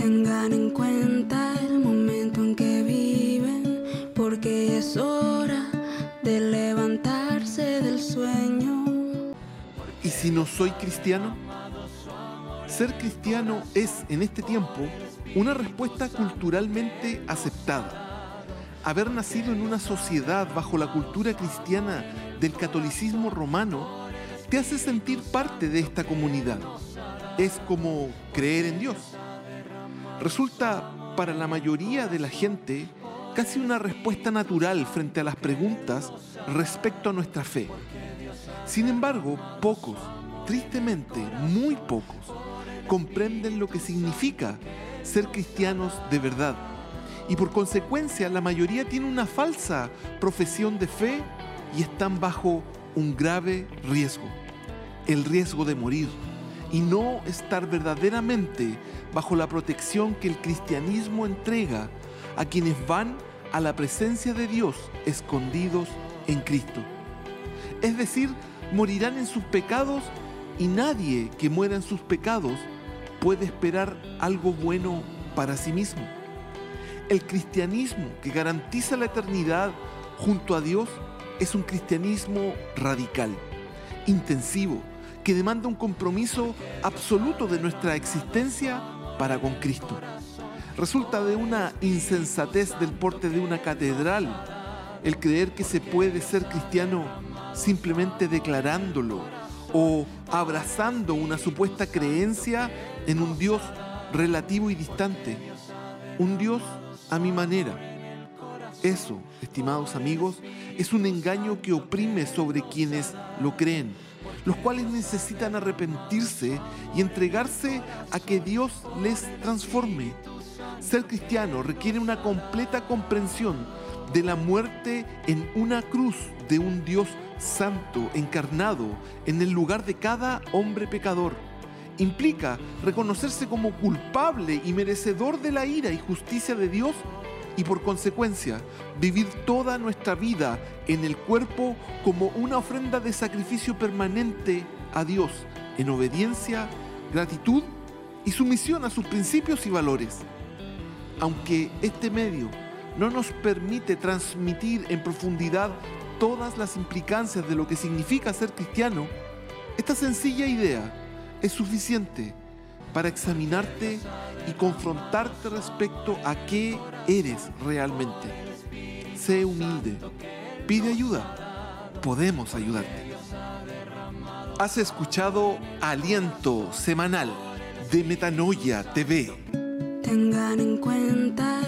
Tengan en cuenta el momento en que viven, porque es hora de levantarse del sueño. ¿Y si no soy cristiano? Ser cristiano es, en este tiempo, una respuesta culturalmente aceptada. Haber nacido en una sociedad bajo la cultura cristiana del catolicismo romano te hace sentir parte de esta comunidad. Es como creer en Dios. Resulta para la mayoría de la gente casi una respuesta natural frente a las preguntas respecto a nuestra fe. Sin embargo, pocos, tristemente muy pocos, comprenden lo que significa ser cristianos de verdad. Y por consecuencia la mayoría tiene una falsa profesión de fe y están bajo un grave riesgo, el riesgo de morir y no estar verdaderamente bajo la protección que el cristianismo entrega a quienes van a la presencia de Dios escondidos en Cristo. Es decir, morirán en sus pecados y nadie que muera en sus pecados puede esperar algo bueno para sí mismo. El cristianismo que garantiza la eternidad junto a Dios es un cristianismo radical, intensivo, que demanda un compromiso absoluto de nuestra existencia para con Cristo. Resulta de una insensatez del porte de una catedral el creer que se puede ser cristiano simplemente declarándolo o abrazando una supuesta creencia en un Dios relativo y distante, un Dios a mi manera. Eso, estimados amigos, es un engaño que oprime sobre quienes lo creen, los cuales necesitan arrepentirse y entregarse a que Dios les transforme. Ser cristiano requiere una completa comprensión de la muerte en una cruz de un Dios santo encarnado en el lugar de cada hombre pecador. Implica reconocerse como culpable y merecedor de la ira y justicia de Dios y por consecuencia vivir toda nuestra vida en el cuerpo como una ofrenda de sacrificio permanente a Dios en obediencia, gratitud y sumisión a sus principios y valores. Aunque este medio no nos permite transmitir en profundidad todas las implicancias de lo que significa ser cristiano, esta sencilla idea es suficiente para examinarte y confrontarte respecto a qué eres realmente. Sé humilde, pide ayuda, podemos ayudarte. Has escuchado Aliento Semanal de Metanoia TV. Tengan en cuenta